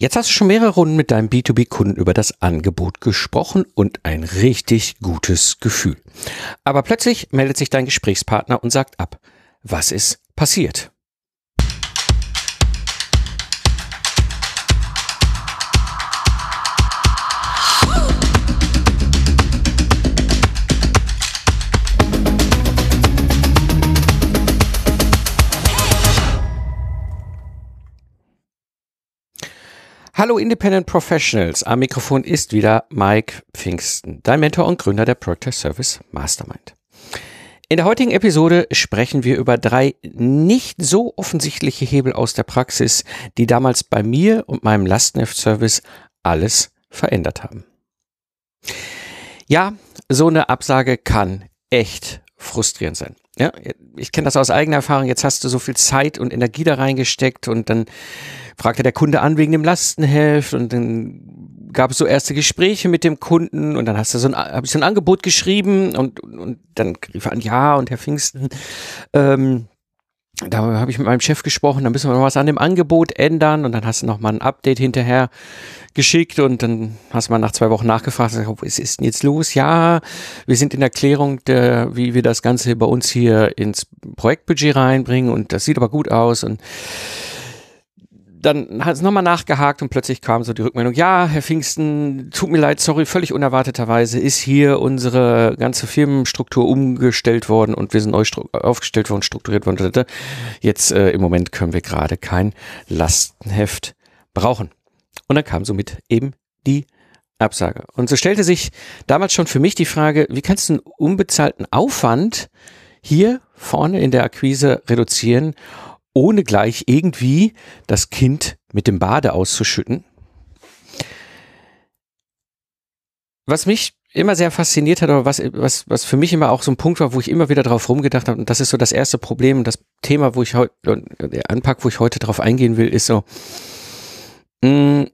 Jetzt hast du schon mehrere Runden mit deinem B2B-Kunden über das Angebot gesprochen und ein richtig gutes Gefühl. Aber plötzlich meldet sich dein Gesprächspartner und sagt ab. Was ist passiert? Hallo Independent Professionals, am Mikrofon ist wieder Mike Pfingsten, dein Mentor und Gründer der Project Service Mastermind. In der heutigen Episode sprechen wir über drei nicht so offensichtliche Hebel aus der Praxis, die damals bei mir und meinem Lastenheft-Service alles verändert haben. Ja, so eine Absage kann echt frustrierend sein. Ja, ich kenne das aus eigener Erfahrung. Jetzt hast du so viel Zeit und Energie da reingesteckt und dann fragte der Kunde an wegen dem Lastenheft und dann gab es so erste Gespräche mit dem Kunden und dann hast du so ein, habe ich so ein Angebot geschrieben und, und, und dann rief er an, ja, und Herr Pfingsten, ähm, da habe ich mit meinem Chef gesprochen, da müssen wir noch was an dem Angebot ändern und dann hast du noch mal ein Update hinterher geschickt und dann hast du mal nach zwei Wochen nachgefragt, was ist denn jetzt los? Ja, wir sind in Erklärung, der, wie wir das Ganze bei uns hier ins Projektbudget reinbringen und das sieht aber gut aus und dann hat es nochmal nachgehakt und plötzlich kam so die Rückmeldung, ja, Herr Pfingsten, tut mir leid, sorry, völlig unerwarteterweise ist hier unsere ganze Firmenstruktur umgestellt worden und wir sind neu aufgestellt worden, strukturiert worden. Jetzt äh, im Moment können wir gerade kein Lastenheft brauchen. Und dann kam somit eben die Absage. Und so stellte sich damals schon für mich die Frage, wie kannst du einen unbezahlten Aufwand hier vorne in der Akquise reduzieren ohne gleich irgendwie das Kind mit dem Bade auszuschütten. Was mich immer sehr fasziniert hat, oder was, was, was für mich immer auch so ein Punkt war, wo ich immer wieder drauf rumgedacht habe, und das ist so das erste Problem, das Thema, wo ich heute, der Anpack, wo ich heute drauf eingehen will, ist so, mh, mm,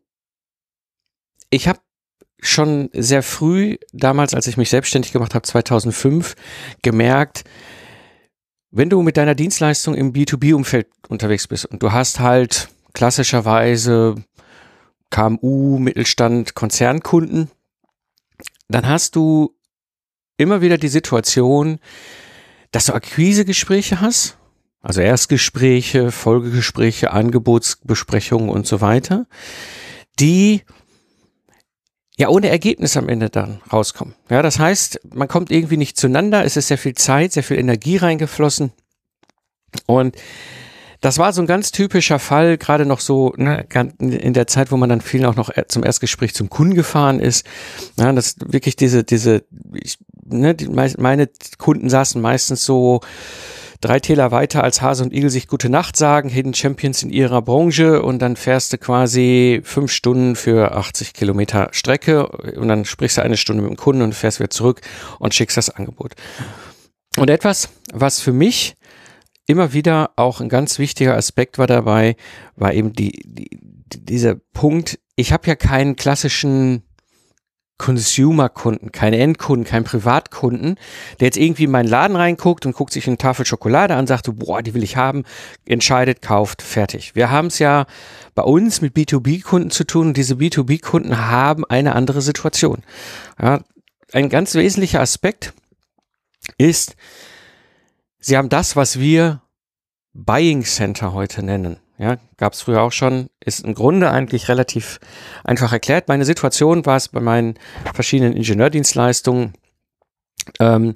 ich habe schon sehr früh, damals, als ich mich selbstständig gemacht habe, 2005, gemerkt, wenn du mit deiner Dienstleistung im B2B-Umfeld unterwegs bist und du hast halt klassischerweise KMU, Mittelstand, Konzernkunden, dann hast du immer wieder die Situation, dass du Akquisegespräche hast, also Erstgespräche, Folgegespräche, Angebotsbesprechungen und so weiter, die ja ohne Ergebnis am Ende dann rauskommen. Ja, das heißt, man kommt irgendwie nicht zueinander, es ist sehr viel Zeit, sehr viel Energie reingeflossen und das war so ein ganz typischer Fall, gerade noch so ne, in der Zeit, wo man dann viel auch noch zum Erstgespräch zum Kunden gefahren ist. Ja, das wirklich diese, diese, ich, ne, die, meine Kunden saßen meistens so drei Täler weiter als Hase und Igel sich gute Nacht sagen, Hidden Champions in ihrer Branche und dann fährst du quasi fünf Stunden für 80 Kilometer Strecke und dann sprichst du eine Stunde mit dem Kunden und fährst wieder zurück und schickst das Angebot. Und etwas, was für mich immer wieder auch ein ganz wichtiger Aspekt war dabei, war eben die, die dieser Punkt, ich habe ja keinen klassischen Consumer-Kunden, keine Endkunden, kein Privatkunden, der jetzt irgendwie in meinen Laden reinguckt und guckt sich eine Tafel Schokolade an, sagt, boah, die will ich haben, entscheidet, kauft, fertig. Wir haben es ja bei uns mit B2B-Kunden zu tun und diese B2B-Kunden haben eine andere Situation. Ja, ein ganz wesentlicher Aspekt ist, sie haben das, was wir Buying Center heute nennen. Ja, gab es früher auch schon, ist im Grunde eigentlich relativ einfach erklärt. Meine Situation war es bei meinen verschiedenen Ingenieurdienstleistungen. Ähm,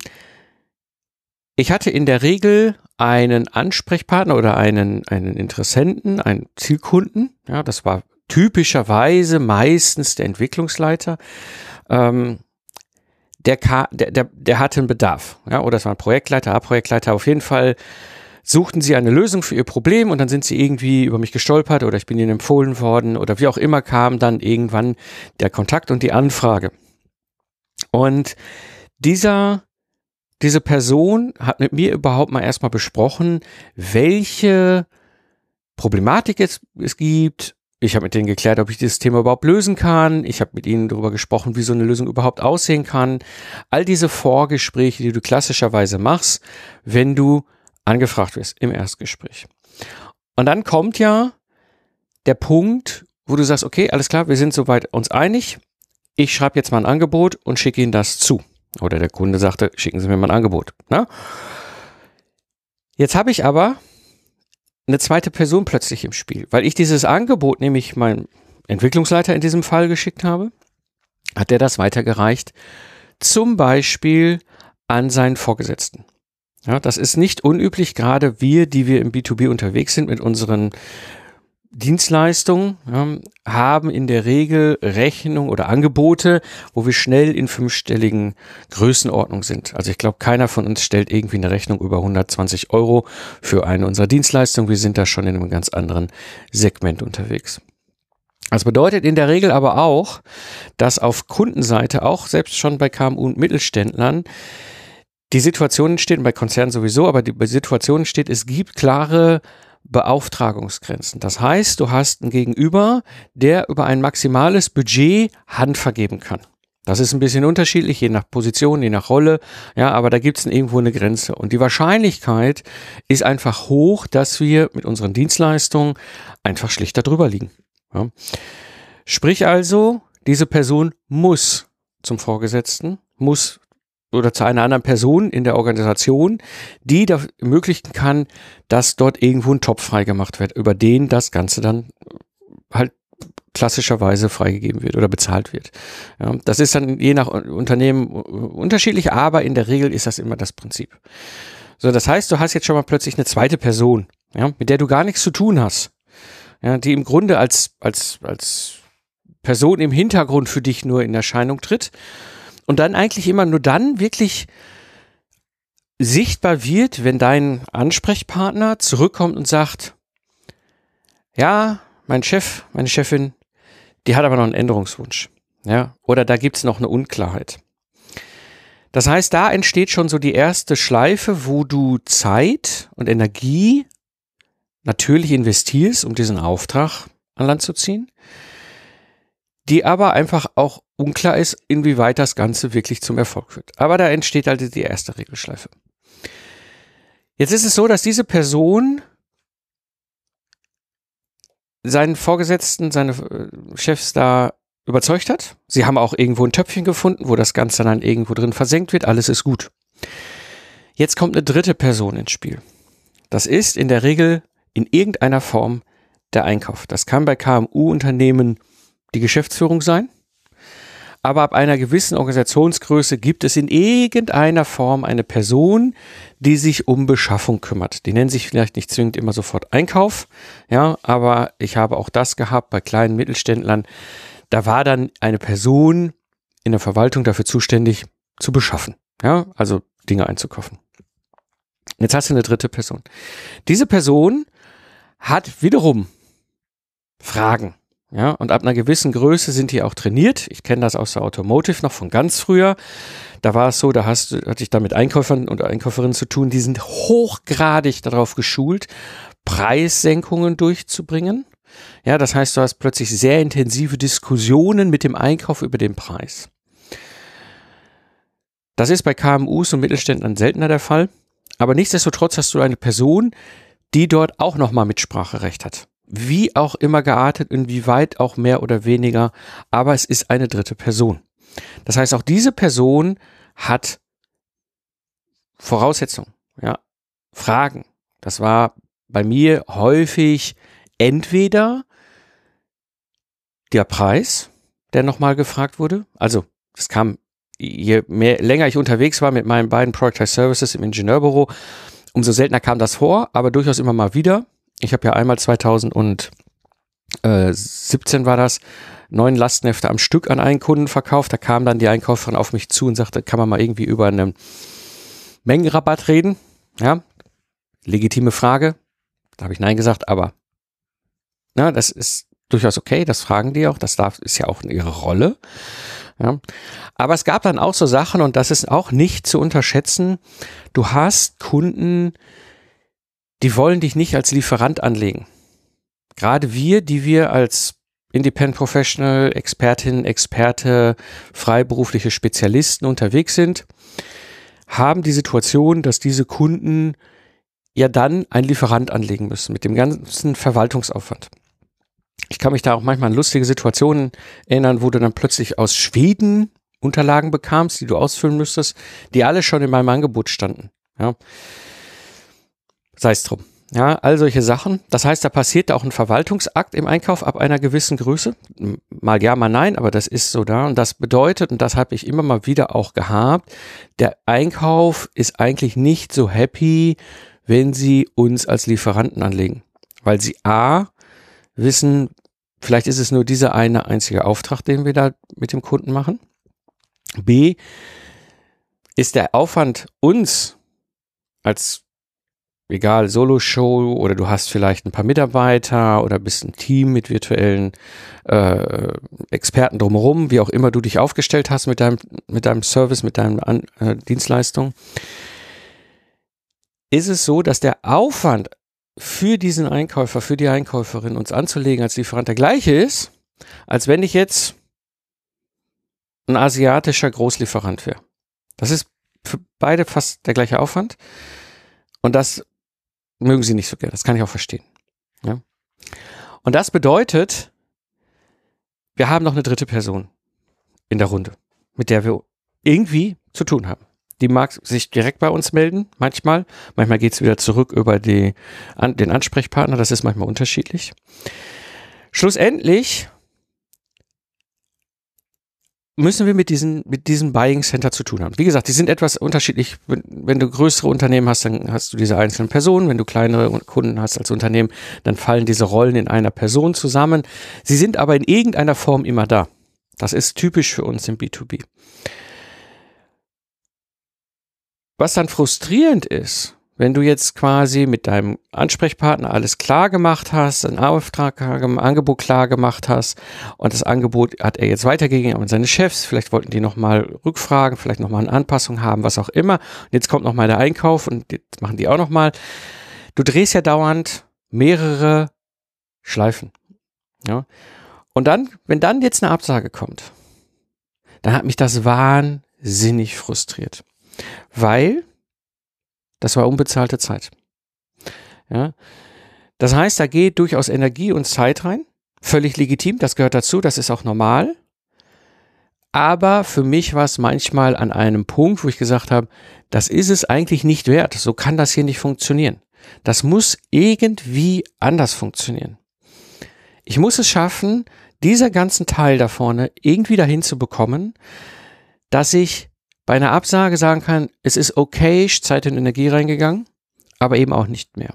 ich hatte in der Regel einen Ansprechpartner oder einen, einen Interessenten, einen Zielkunden. Ja, das war typischerweise meistens der Entwicklungsleiter. Ähm, der, der, der, der hatte einen Bedarf. Ja, oder es war ein Projektleiter, A-Projektleiter. Auf jeden Fall suchten sie eine Lösung für ihr Problem und dann sind sie irgendwie über mich gestolpert oder ich bin ihnen empfohlen worden oder wie auch immer kam dann irgendwann der Kontakt und die Anfrage. Und dieser, diese Person hat mit mir überhaupt mal erstmal besprochen, welche Problematik es, es gibt. Ich habe mit denen geklärt, ob ich dieses Thema überhaupt lösen kann. Ich habe mit ihnen darüber gesprochen, wie so eine Lösung überhaupt aussehen kann. All diese Vorgespräche, die du klassischerweise machst, wenn du angefragt wirst im Erstgespräch. Und dann kommt ja der Punkt, wo du sagst, okay, alles klar, wir sind soweit uns einig. Ich schreibe jetzt mal ein Angebot und schicke Ihnen das zu. Oder der Kunde sagte, schicken Sie mir mal ein Angebot. Na? Ne? Jetzt habe ich aber eine zweite Person plötzlich im Spiel, weil ich dieses Angebot nämlich meinem Entwicklungsleiter in diesem Fall geschickt habe, hat der das weitergereicht, zum Beispiel an seinen Vorgesetzten. Ja, das ist nicht unüblich, gerade wir, die wir im B2B unterwegs sind mit unseren Dienstleistungen, ja, haben in der Regel Rechnung oder Angebote, wo wir schnell in fünfstelligen Größenordnung sind. Also ich glaube, keiner von uns stellt irgendwie eine Rechnung über 120 Euro für eine unserer Dienstleistungen. Wir sind da schon in einem ganz anderen Segment unterwegs. Das bedeutet in der Regel aber auch, dass auf Kundenseite, auch selbst schon bei KMU und Mittelständlern, die Situation entsteht, und bei Konzernen sowieso, aber die Situation entsteht, es gibt klare Beauftragungsgrenzen. Das heißt, du hast einen Gegenüber, der über ein maximales Budget Hand vergeben kann. Das ist ein bisschen unterschiedlich, je nach Position, je nach Rolle, ja, aber da gibt es irgendwo eine Grenze. Und die Wahrscheinlichkeit ist einfach hoch, dass wir mit unseren Dienstleistungen einfach schlicht darüber liegen. Ja. Sprich also, diese Person muss zum Vorgesetzten, muss oder zu einer anderen Person in der Organisation, die da ermöglichen kann, dass dort irgendwo ein Topf freigemacht wird, über den das Ganze dann halt klassischerweise freigegeben wird oder bezahlt wird. Ja, das ist dann je nach Unternehmen unterschiedlich, aber in der Regel ist das immer das Prinzip. So, das heißt, du hast jetzt schon mal plötzlich eine zweite Person, ja, mit der du gar nichts zu tun hast, ja, die im Grunde als als als Person im Hintergrund für dich nur in Erscheinung tritt und dann eigentlich immer nur dann wirklich sichtbar wird, wenn dein Ansprechpartner zurückkommt und sagt, ja, mein Chef, meine Chefin, die hat aber noch einen Änderungswunsch. Ja, oder da gibt's noch eine Unklarheit. Das heißt, da entsteht schon so die erste Schleife, wo du Zeit und Energie natürlich investierst, um diesen Auftrag an Land zu ziehen die aber einfach auch unklar ist, inwieweit das Ganze wirklich zum Erfolg führt. Aber da entsteht halt die erste Regelschleife. Jetzt ist es so, dass diese Person seinen Vorgesetzten, seine äh, Chefs da überzeugt hat. Sie haben auch irgendwo ein Töpfchen gefunden, wo das Ganze dann irgendwo drin versenkt wird. Alles ist gut. Jetzt kommt eine dritte Person ins Spiel. Das ist in der Regel in irgendeiner Form der Einkauf. Das kann bei KMU-Unternehmen die Geschäftsführung sein. Aber ab einer gewissen Organisationsgröße gibt es in irgendeiner Form eine Person, die sich um Beschaffung kümmert. Die nennen sich vielleicht nicht zwingend immer sofort Einkauf, ja, aber ich habe auch das gehabt bei kleinen Mittelständlern. Da war dann eine Person in der Verwaltung dafür zuständig, zu beschaffen, ja, also Dinge einzukaufen. Jetzt hast du eine dritte Person. Diese Person hat wiederum Fragen. Ja, und ab einer gewissen Größe sind die auch trainiert. Ich kenne das aus der Automotive noch von ganz früher. Da war es so, da hast, hatte ich da mit Einkäufern und Einkäuferinnen zu tun, die sind hochgradig darauf geschult, Preissenkungen durchzubringen. Ja, das heißt, du hast plötzlich sehr intensive Diskussionen mit dem Einkauf über den Preis. Das ist bei KMUs und Mittelständlern seltener der Fall. Aber nichtsdestotrotz hast du eine Person, die dort auch nochmal Mitspracherecht hat wie auch immer geartet, inwieweit auch mehr oder weniger, aber es ist eine dritte Person. Das heißt, auch diese Person hat Voraussetzungen, ja, Fragen. Das war bei mir häufig entweder der Preis, der nochmal gefragt wurde. Also, es kam, je mehr, länger ich unterwegs war mit meinen beiden Productized Services im Ingenieurbüro, umso seltener kam das vor, aber durchaus immer mal wieder ich habe ja einmal 2017 war das, neun Lastenhefte am Stück an einen Kunden verkauft. Da kam dann die Einkäuferin auf mich zu und sagte, kann man mal irgendwie über einen Mengenrabatt reden? Ja, legitime Frage. Da habe ich Nein gesagt, aber na, das ist durchaus okay, das fragen die auch, das darf, ist ja auch ihre Rolle. Ja. Aber es gab dann auch so Sachen, und das ist auch nicht zu unterschätzen, du hast Kunden, die wollen dich nicht als Lieferant anlegen. Gerade wir, die wir als Independent Professional, Expertin, Experte, freiberufliche Spezialisten unterwegs sind, haben die Situation, dass diese Kunden ja dann einen Lieferant anlegen müssen mit dem ganzen Verwaltungsaufwand. Ich kann mich da auch manchmal an lustige Situationen erinnern, wo du dann plötzlich aus Schweden Unterlagen bekamst, die du ausfüllen müsstest, die alle schon in meinem Angebot standen. Ja. Sei es drum. Ja, all solche Sachen. Das heißt, da passiert auch ein Verwaltungsakt im Einkauf ab einer gewissen Größe. Mal ja, mal nein, aber das ist so da. Und das bedeutet, und das habe ich immer mal wieder auch gehabt, der Einkauf ist eigentlich nicht so happy, wenn sie uns als Lieferanten anlegen. Weil sie A, wissen, vielleicht ist es nur dieser eine einzige Auftrag, den wir da mit dem Kunden machen. B, ist der Aufwand uns als egal, Solo-Show oder du hast vielleicht ein paar Mitarbeiter oder bist ein Team mit virtuellen äh, Experten drumherum, wie auch immer du dich aufgestellt hast mit deinem, mit deinem Service, mit deiner äh, Dienstleistung, ist es so, dass der Aufwand für diesen Einkäufer, für die Einkäuferin uns anzulegen als Lieferant der gleiche ist, als wenn ich jetzt ein asiatischer Großlieferant wäre. Das ist für beide fast der gleiche Aufwand. Und das mögen sie nicht so gerne. Das kann ich auch verstehen. Ja? Und das bedeutet, wir haben noch eine dritte Person in der Runde, mit der wir irgendwie zu tun haben. Die mag sich direkt bei uns melden, manchmal. Manchmal geht es wieder zurück über die, an, den Ansprechpartner. Das ist manchmal unterschiedlich. Schlussendlich müssen wir mit diesen, mit diesem Buying Center zu tun haben. Wie gesagt, die sind etwas unterschiedlich. Wenn, wenn, du größere Unternehmen hast, dann hast du diese einzelnen Personen. Wenn du kleinere Kunden hast als Unternehmen, dann fallen diese Rollen in einer Person zusammen. Sie sind aber in irgendeiner Form immer da. Das ist typisch für uns im B2B. Was dann frustrierend ist, wenn du jetzt quasi mit deinem Ansprechpartner alles klar gemacht hast, ein Auftrag, ein Angebot klar gemacht hast und das Angebot hat er jetzt weitergegeben an seine Chefs, vielleicht wollten die nochmal rückfragen, vielleicht nochmal eine Anpassung haben, was auch immer. Und jetzt kommt nochmal der Einkauf und jetzt machen die auch nochmal. Du drehst ja dauernd mehrere Schleifen. Ja. Und dann, wenn dann jetzt eine Absage kommt, dann hat mich das wahnsinnig frustriert. Weil das war unbezahlte Zeit. Ja. Das heißt, da geht durchaus Energie und Zeit rein. Völlig legitim, das gehört dazu, das ist auch normal. Aber für mich war es manchmal an einem Punkt, wo ich gesagt habe, das ist es eigentlich nicht wert. So kann das hier nicht funktionieren. Das muss irgendwie anders funktionieren. Ich muss es schaffen, dieser ganzen Teil da vorne irgendwie dahin zu bekommen, dass ich bei einer Absage sagen kann, es ist okay, Zeit und Energie reingegangen, aber eben auch nicht mehr.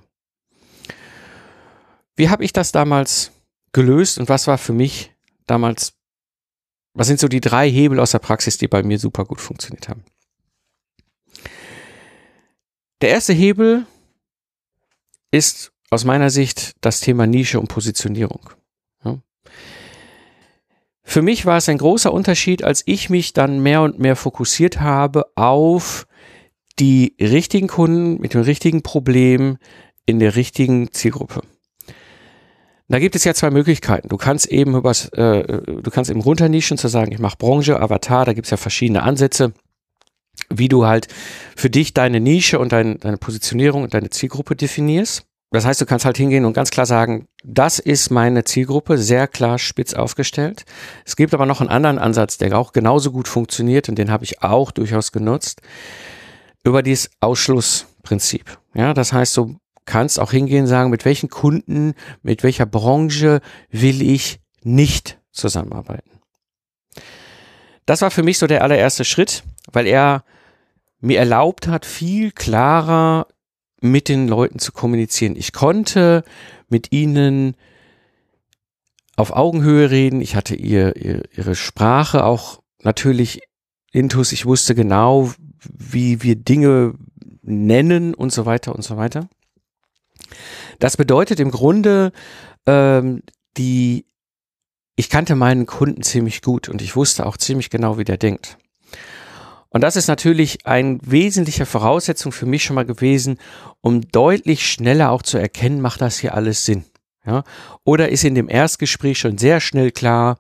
Wie habe ich das damals gelöst und was war für mich damals, was sind so die drei Hebel aus der Praxis, die bei mir super gut funktioniert haben? Der erste Hebel ist aus meiner Sicht das Thema Nische und Positionierung. Für mich war es ein großer Unterschied, als ich mich dann mehr und mehr fokussiert habe auf die richtigen Kunden mit dem richtigen Problem in der richtigen Zielgruppe. Da gibt es ja zwei Möglichkeiten. Du kannst eben übers, äh, du kannst eben runternischen zu sagen, ich mache Branche, Avatar, da gibt es ja verschiedene Ansätze, wie du halt für dich deine Nische und dein, deine Positionierung und deine Zielgruppe definierst. Das heißt, du kannst halt hingehen und ganz klar sagen, das ist meine Zielgruppe, sehr klar spitz aufgestellt. Es gibt aber noch einen anderen Ansatz, der auch genauso gut funktioniert und den habe ich auch durchaus genutzt, über dieses Ausschlussprinzip. Ja, das heißt, du kannst auch hingehen und sagen, mit welchen Kunden, mit welcher Branche will ich nicht zusammenarbeiten. Das war für mich so der allererste Schritt, weil er mir erlaubt hat, viel klarer mit den Leuten zu kommunizieren. Ich konnte mit ihnen auf Augenhöhe reden. Ich hatte ihr, ihr ihre Sprache auch natürlich intus. Ich wusste genau, wie wir Dinge nennen und so weiter und so weiter. Das bedeutet im Grunde, ähm, die, ich kannte meinen Kunden ziemlich gut und ich wusste auch ziemlich genau, wie der denkt. Und das ist natürlich ein wesentlicher Voraussetzung für mich schon mal gewesen, um deutlich schneller auch zu erkennen, macht das hier alles Sinn. Ja? Oder ist in dem Erstgespräch schon sehr schnell klar,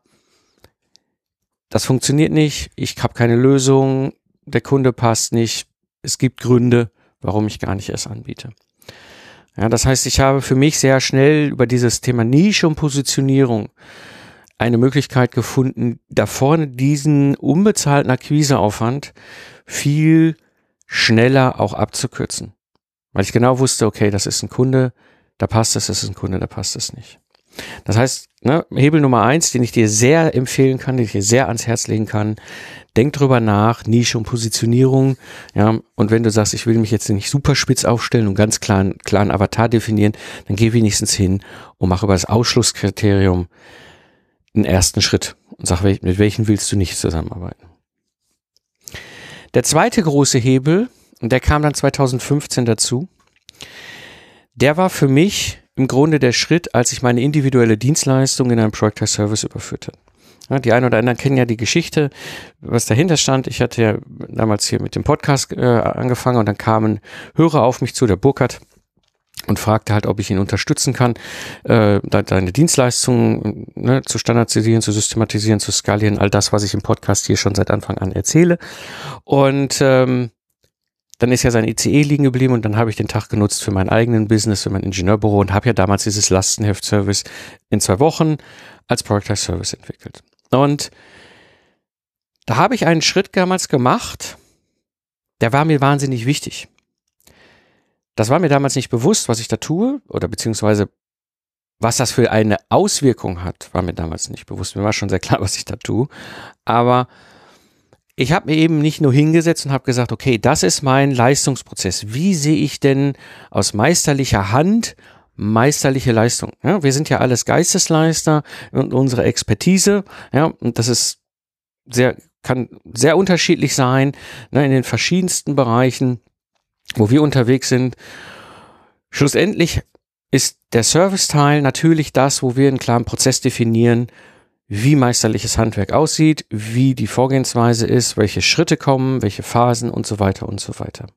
das funktioniert nicht, ich habe keine Lösung, der Kunde passt nicht, es gibt Gründe, warum ich gar nicht erst anbiete. Ja, das heißt, ich habe für mich sehr schnell über dieses Thema Nische und Positionierung eine Möglichkeit gefunden, da vorne diesen unbezahlten Akquiseaufwand viel schneller auch abzukürzen. Weil ich genau wusste, okay, das ist ein Kunde, da passt es, das ist ein Kunde, da passt es nicht. Das heißt, ne, Hebel Nummer eins, den ich dir sehr empfehlen kann, den ich dir sehr ans Herz legen kann, denk drüber nach, Nische und Positionierung, ja, und wenn du sagst, ich will mich jetzt nicht super spitz aufstellen und ganz klaren, klaren Avatar definieren, dann geh wenigstens hin und mach über das Ausschlusskriterium einen ersten Schritt und sag, mit welchen willst du nicht zusammenarbeiten. Der zweite große Hebel, und der kam dann 2015 dazu, der war für mich im Grunde der Schritt, als ich meine individuelle Dienstleistung in einen Project Service überführte. Ja, die einen oder anderen kennen ja die Geschichte, was dahinter stand. Ich hatte ja damals hier mit dem Podcast äh, angefangen und dann kamen Hörer auf mich zu, der Burkhardt, und fragte halt, ob ich ihn unterstützen kann, äh, deine Dienstleistungen ne, zu standardisieren, zu systematisieren, zu skalieren, all das, was ich im Podcast hier schon seit Anfang an erzähle. Und ähm, dann ist ja sein ICE liegen geblieben und dann habe ich den Tag genutzt für meinen eigenen Business, für mein Ingenieurbüro und habe ja damals dieses Lastenheft-Service in zwei Wochen als Productized Service entwickelt. Und da habe ich einen Schritt damals gemacht, der war mir wahnsinnig wichtig. Das war mir damals nicht bewusst, was ich da tue oder beziehungsweise was das für eine Auswirkung hat, war mir damals nicht bewusst. Mir war schon sehr klar, was ich da tue. Aber ich habe mir eben nicht nur hingesetzt und habe gesagt, okay, das ist mein Leistungsprozess. Wie sehe ich denn aus meisterlicher Hand meisterliche Leistung? Ja, wir sind ja alles Geistesleister und unsere Expertise, ja, und das ist sehr, kann sehr unterschiedlich sein, ne, in den verschiedensten Bereichen, wo wir unterwegs sind. Schlussendlich ist der Serviceteil natürlich das, wo wir einen klaren Prozess definieren, wie meisterliches Handwerk aussieht, wie die Vorgehensweise ist, welche Schritte kommen, welche Phasen und so weiter und so weiter.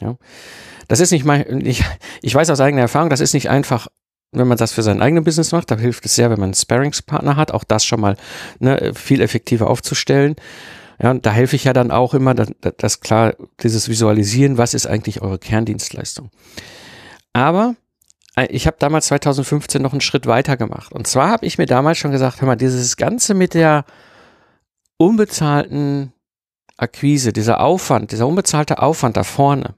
Ja. Das ist nicht mein, ich, ich weiß aus eigener Erfahrung, das ist nicht einfach, wenn man das für sein eigenes Business macht, da hilft es sehr, wenn man einen Sparringspartner hat, auch das schon mal ne, viel effektiver aufzustellen. Ja, und da helfe ich ja dann auch immer, dass, dass klar, dieses Visualisieren, was ist eigentlich eure Kerndienstleistung. Aber äh, ich habe damals 2015 noch einen Schritt weiter gemacht. Und zwar habe ich mir damals schon gesagt, hör mal, dieses Ganze mit der unbezahlten Akquise, dieser Aufwand, dieser unbezahlte Aufwand da vorne,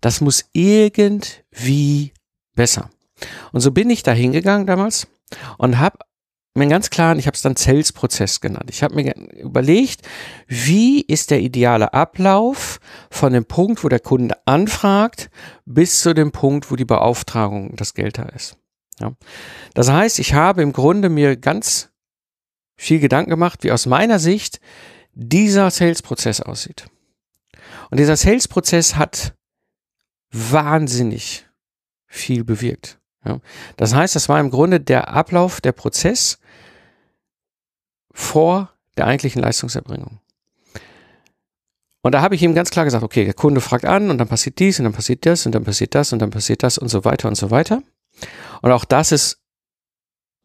das muss irgendwie besser. Und so bin ich da hingegangen damals und habe mir einen ganz klaren, ich habe es dann Sales-Prozess genannt. Ich habe mir überlegt, wie ist der ideale Ablauf von dem Punkt, wo der Kunde anfragt, bis zu dem Punkt, wo die Beauftragung das Geld da ist. Ja. Das heißt, ich habe im Grunde mir ganz viel Gedanken gemacht, wie aus meiner Sicht dieser Sales-Prozess aussieht. Und dieser Sales-Prozess hat wahnsinnig viel bewirkt. Ja. Das heißt, das war im Grunde der Ablauf, der Prozess, vor der eigentlichen Leistungserbringung. Und da habe ich ihm ganz klar gesagt, okay, der Kunde fragt an und dann passiert dies und dann passiert das und dann passiert das und dann passiert das und so weiter und so weiter. Und auch das ist,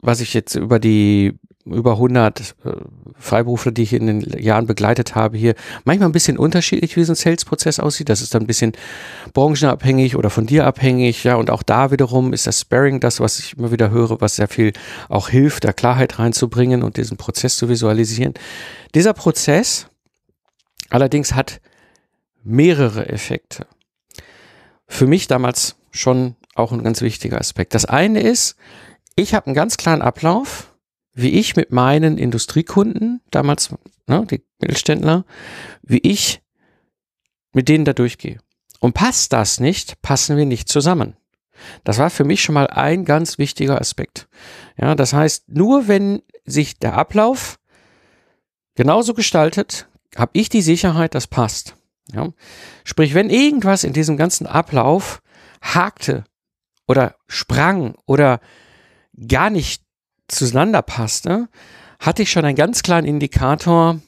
was ich jetzt über die über 100 äh, Freiberufler, die ich in den Jahren begleitet habe, hier manchmal ein bisschen unterschiedlich, wie so ein Sales-Prozess aussieht. Das ist dann ein bisschen branchenabhängig oder von dir abhängig. Ja, und auch da wiederum ist das Sparring das, was ich immer wieder höre, was sehr viel auch hilft, da Klarheit reinzubringen und diesen Prozess zu visualisieren. Dieser Prozess allerdings hat mehrere Effekte. Für mich damals schon auch ein ganz wichtiger Aspekt. Das eine ist, ich habe einen ganz klaren Ablauf, wie ich mit meinen Industriekunden, damals ne, die Mittelständler, wie ich mit denen da durchgehe. Und passt das nicht, passen wir nicht zusammen. Das war für mich schon mal ein ganz wichtiger Aspekt. Ja, das heißt, nur wenn sich der Ablauf genauso gestaltet, habe ich die Sicherheit, das passt. Ja? Sprich, wenn irgendwas in diesem ganzen Ablauf hakte oder sprang oder gar nicht zueinander passte, hatte ich schon einen ganz klaren Indikator,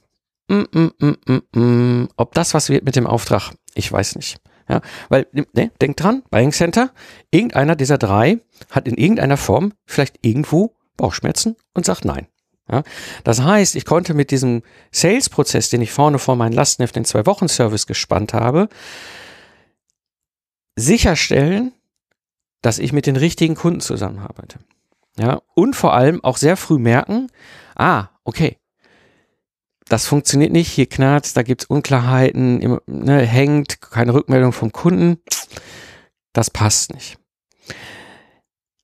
mm, mm, mm, mm, mm, ob das was wird mit dem Auftrag. Ich weiß nicht. Ja, weil, ne, denk dran, Buying Center, irgendeiner dieser drei hat in irgendeiner Form vielleicht irgendwo Bauchschmerzen und sagt nein. Ja, das heißt, ich konnte mit diesem Sales-Prozess, den ich vorne vor meinen Lastenheft in zwei Wochen Service gespannt habe, sicherstellen, dass ich mit den richtigen Kunden zusammenarbeite. Ja, und vor allem auch sehr früh merken, ah, okay, das funktioniert nicht, hier knarrt, da gibt's Unklarheiten, ne, hängt, keine Rückmeldung vom Kunden, das passt nicht.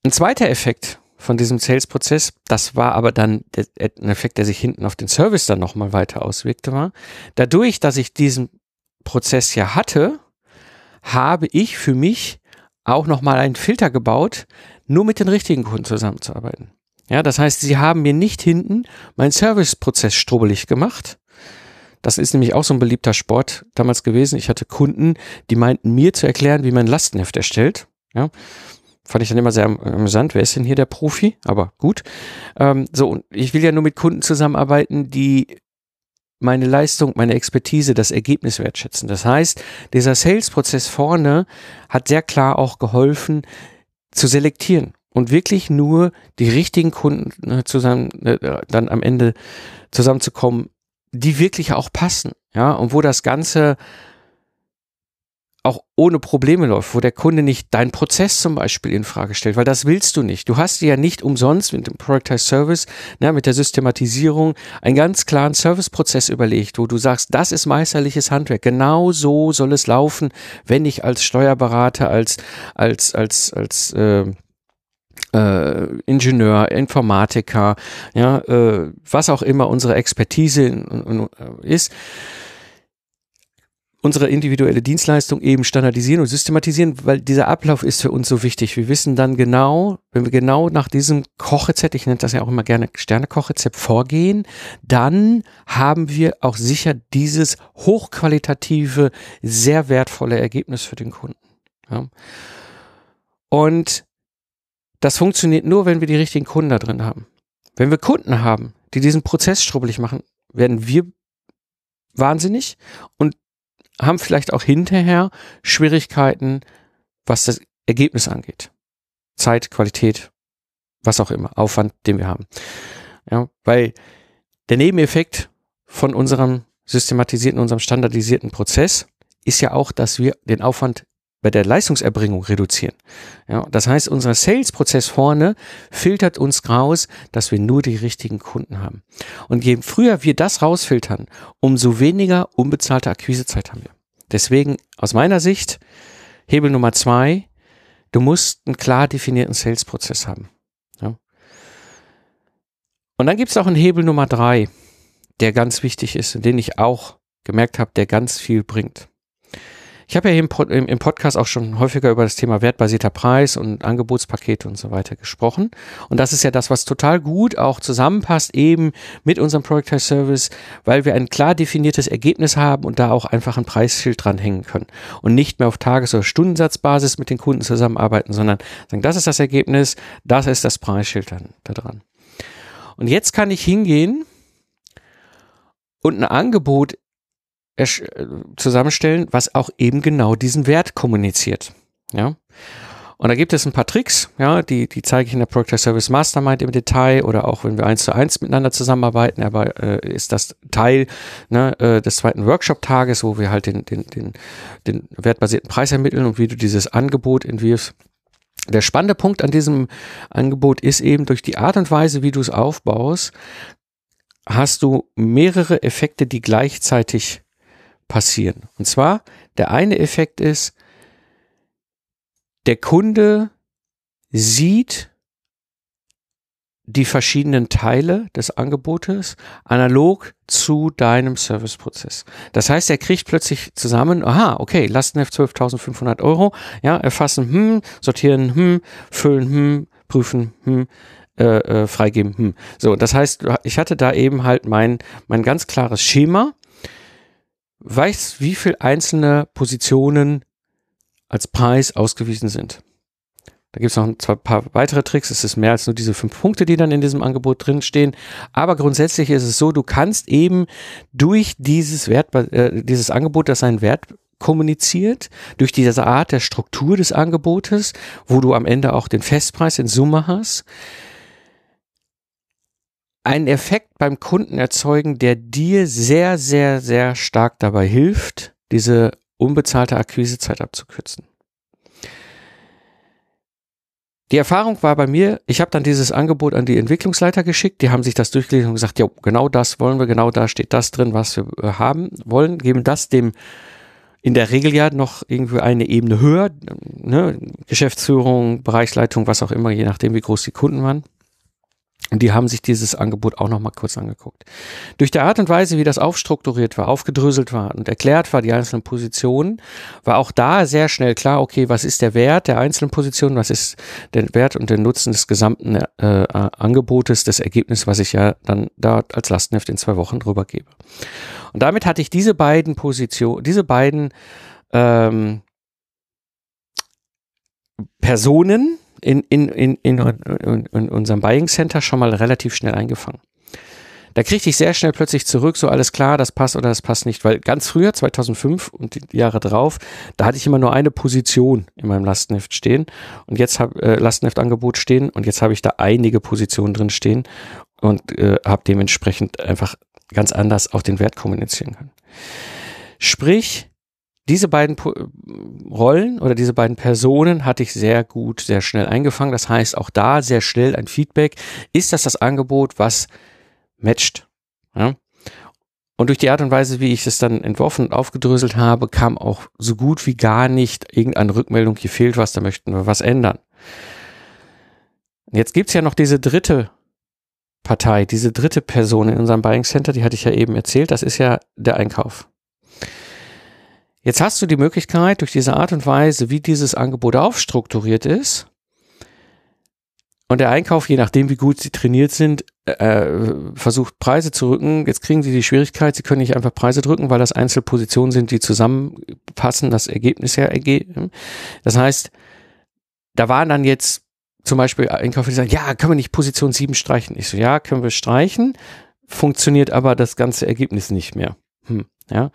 Ein zweiter Effekt von diesem Sales-Prozess, das war aber dann der, ein Effekt, der sich hinten auf den Service dann nochmal weiter auswirkte, war, dadurch, dass ich diesen Prozess ja hatte, habe ich für mich auch nochmal einen Filter gebaut, nur mit den richtigen Kunden zusammenzuarbeiten. Ja, das heißt, sie haben mir nicht hinten meinen Serviceprozess strubbelig gemacht. Das ist nämlich auch so ein beliebter Sport damals gewesen. Ich hatte Kunden, die meinten mir zu erklären, wie man Lastenheft erstellt. Ja, fand ich dann immer sehr amüsant. Wer ist denn hier der Profi? Aber gut. Ähm, so, und ich will ja nur mit Kunden zusammenarbeiten, die meine Leistung, meine Expertise, das Ergebnis wertschätzen. Das heißt, dieser Sales-Prozess vorne hat sehr klar auch geholfen, zu selektieren und wirklich nur die richtigen Kunden ne, zusammen, äh, dann am Ende zusammenzukommen, die wirklich auch passen, ja, und wo das Ganze auch ohne Probleme läuft, wo der Kunde nicht deinen Prozess zum Beispiel in Frage stellt, weil das willst du nicht. Du hast dir ja nicht umsonst mit dem Productized Service, na, mit der Systematisierung, einen ganz klaren Serviceprozess überlegt, wo du sagst, das ist meisterliches Handwerk. Genau so soll es laufen, wenn ich als Steuerberater, als als als als äh, äh, Ingenieur, Informatiker, ja, äh, was auch immer unsere Expertise ist, unsere individuelle Dienstleistung eben standardisieren und systematisieren, weil dieser Ablauf ist für uns so wichtig. Wir wissen dann genau, wenn wir genau nach diesem Kochrezept, ich nenne das ja auch immer gerne Sternekochrezept vorgehen, dann haben wir auch sicher dieses hochqualitative, sehr wertvolle Ergebnis für den Kunden. Ja. Und das funktioniert nur, wenn wir die richtigen Kunden da drin haben. Wenn wir Kunden haben, die diesen Prozess strubbelig machen, werden wir wahnsinnig und haben vielleicht auch hinterher Schwierigkeiten, was das Ergebnis angeht. Zeit, Qualität, was auch immer, Aufwand, den wir haben. Ja, weil der Nebeneffekt von unserem systematisierten, unserem standardisierten Prozess ist ja auch, dass wir den Aufwand bei der Leistungserbringung reduzieren. Ja, das heißt, unser Sales-Prozess vorne filtert uns raus, dass wir nur die richtigen Kunden haben. Und je früher wir das rausfiltern, umso weniger unbezahlte Akquisezeit haben wir. Deswegen aus meiner Sicht Hebel Nummer zwei, du musst einen klar definierten Sales-Prozess haben. Ja. Und dann gibt es auch einen Hebel Nummer drei, der ganz wichtig ist und den ich auch gemerkt habe, der ganz viel bringt. Ich habe ja hier im, im, Podcast auch schon häufiger über das Thema wertbasierter Preis und Angebotspakete und so weiter gesprochen. Und das ist ja das, was total gut auch zusammenpasst eben mit unserem Product Service, weil wir ein klar definiertes Ergebnis haben und da auch einfach ein Preisschild dranhängen können und nicht mehr auf Tages- oder Stundensatzbasis mit den Kunden zusammenarbeiten, sondern sagen, das ist das Ergebnis, das ist das Preisschild dann da dran. Und jetzt kann ich hingehen und ein Angebot zusammenstellen, was auch eben genau diesen Wert kommuniziert. Ja. Und da gibt es ein paar Tricks, ja, die, die zeige ich in der Project Service Mastermind im Detail oder auch wenn wir eins zu eins miteinander zusammenarbeiten, aber äh, ist das Teil ne, äh, des zweiten Workshop-Tages, wo wir halt den, den, den, den wertbasierten Preis ermitteln und wie du dieses Angebot entwirfst. Der spannende Punkt an diesem Angebot ist eben durch die Art und Weise, wie du es aufbaust, hast du mehrere Effekte, die gleichzeitig passieren. Und zwar, der eine Effekt ist, der Kunde sieht die verschiedenen Teile des Angebotes analog zu deinem Serviceprozess. Das heißt, er kriegt plötzlich zusammen, aha, okay, Lastenheft 12.500 Euro, ja, erfassen, hm, sortieren, hm, füllen, hm, prüfen, hm, äh, äh, freigeben, hm. So, das heißt, ich hatte da eben halt mein, mein ganz klares Schema, weiß, wie viel einzelne Positionen als Preis ausgewiesen sind. Da gibt es noch ein paar weitere Tricks. Es ist mehr als nur diese fünf Punkte, die dann in diesem Angebot drinstehen. Aber grundsätzlich ist es so, du kannst eben durch dieses Wert, äh, dieses Angebot, das seinen Wert kommuniziert, durch diese Art der Struktur des Angebotes, wo du am Ende auch den Festpreis in Summe hast, einen Effekt beim Kunden erzeugen, der dir sehr, sehr, sehr stark dabei hilft, diese unbezahlte Akquisezeit abzukürzen. die Erfahrung war bei mir, ich habe dann dieses Angebot an die Entwicklungsleiter geschickt, die haben sich das durchgelesen und gesagt, ja, genau das wollen wir, genau da steht das drin, was wir äh, haben wollen, geben das dem in der Regel ja noch irgendwie eine Ebene höher, ne, Geschäftsführung, Bereichsleitung, was auch immer, je nachdem, wie groß die Kunden waren. Und die haben sich dieses Angebot auch noch mal kurz angeguckt. Durch die Art und Weise, wie das aufstrukturiert war, aufgedröselt war und erklärt war, die einzelnen Positionen, war auch da sehr schnell klar, okay, was ist der Wert der einzelnen Positionen, was ist der Wert und der Nutzen des gesamten äh, Angebotes, des Ergebnisses, was ich ja dann da als Lastenheft in zwei Wochen drüber gebe. Und damit hatte ich diese beiden Positionen, diese beiden ähm, Personen, in, in, in, in, in unserem Buying Center schon mal relativ schnell eingefangen. Da kriegte ich sehr schnell plötzlich zurück, so alles klar, das passt oder das passt nicht, weil ganz früher, 2005 und die Jahre drauf, da hatte ich immer nur eine Position in meinem Lastenheft stehen und jetzt habe äh, Lastenheftangebot stehen und jetzt habe ich da einige Positionen drin stehen und äh, habe dementsprechend einfach ganz anders auch den Wert kommunizieren können. Sprich, diese beiden Rollen oder diese beiden Personen hatte ich sehr gut, sehr schnell eingefangen. Das heißt, auch da sehr schnell ein Feedback. Ist das das Angebot, was matcht? Ja? Und durch die Art und Weise, wie ich es dann entworfen und aufgedröselt habe, kam auch so gut wie gar nicht irgendeine Rückmeldung, hier fehlt was, da möchten wir was ändern. Jetzt gibt's ja noch diese dritte Partei, diese dritte Person in unserem Buying Center, die hatte ich ja eben erzählt, das ist ja der Einkauf. Jetzt hast du die Möglichkeit, durch diese Art und Weise, wie dieses Angebot aufstrukturiert ist, und der Einkauf, je nachdem, wie gut sie trainiert sind, äh, versucht Preise zu rücken. Jetzt kriegen sie die Schwierigkeit, sie können nicht einfach Preise drücken, weil das Einzelpositionen sind, die zusammenpassen, das Ergebnis ja ergeben. Das heißt, da waren dann jetzt zum Beispiel Einkäufer, die sagen, ja, können wir nicht Position 7 streichen? Ich so, ja, können wir streichen, funktioniert aber das ganze Ergebnis nicht mehr. Hm, ja.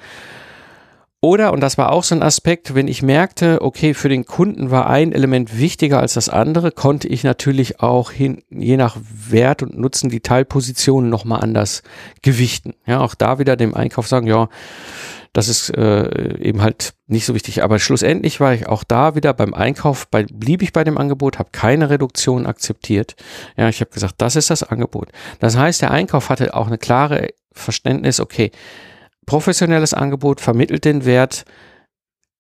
Oder, und das war auch so ein Aspekt, wenn ich merkte, okay, für den Kunden war ein Element wichtiger als das andere, konnte ich natürlich auch hin, je nach Wert und Nutzen die Teilpositionen nochmal anders gewichten. Ja, auch da wieder dem Einkauf sagen, ja, das ist äh, eben halt nicht so wichtig. Aber schlussendlich war ich auch da wieder beim Einkauf, bei, blieb ich bei dem Angebot, habe keine Reduktion akzeptiert. Ja, ich habe gesagt, das ist das Angebot. Das heißt, der Einkauf hatte auch eine klare Verständnis, okay, professionelles Angebot, vermittelt den Wert,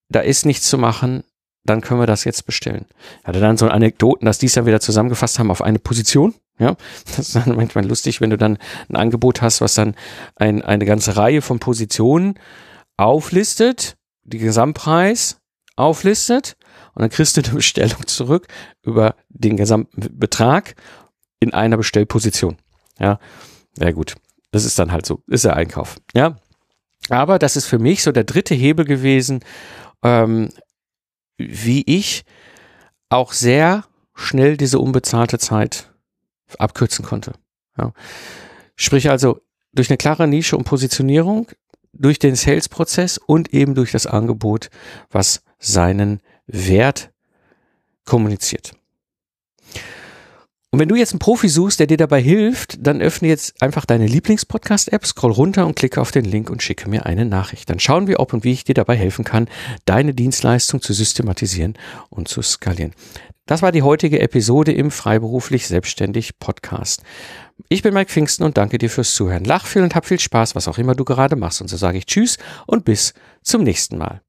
da ist nichts zu machen, dann können wir das jetzt bestellen. Ich hatte dann so Anekdoten, dass die es dann wieder zusammengefasst haben auf eine Position. Ja, das ist dann manchmal lustig, wenn du dann ein Angebot hast, was dann ein, eine ganze Reihe von Positionen auflistet, die Gesamtpreis auflistet und dann kriegst du eine Bestellung zurück über den gesamten Betrag in einer Bestellposition. Ja, ja gut, das ist dann halt so, ist der Einkauf. Ja, aber das ist für mich so der dritte Hebel gewesen, ähm, wie ich auch sehr schnell diese unbezahlte Zeit abkürzen konnte. Ja. Sprich also durch eine klare Nische und Positionierung, durch den Sales-Prozess und eben durch das Angebot, was seinen Wert kommuniziert. Und wenn du jetzt einen Profi suchst, der dir dabei hilft, dann öffne jetzt einfach deine Lieblingspodcast-App, scroll runter und klicke auf den Link und schicke mir eine Nachricht. Dann schauen wir, ob und wie ich dir dabei helfen kann, deine Dienstleistung zu systematisieren und zu skalieren. Das war die heutige Episode im Freiberuflich Selbstständig Podcast. Ich bin Mike Pfingsten und danke dir fürs Zuhören. Lach viel und hab viel Spaß, was auch immer du gerade machst. Und so sage ich Tschüss und bis zum nächsten Mal.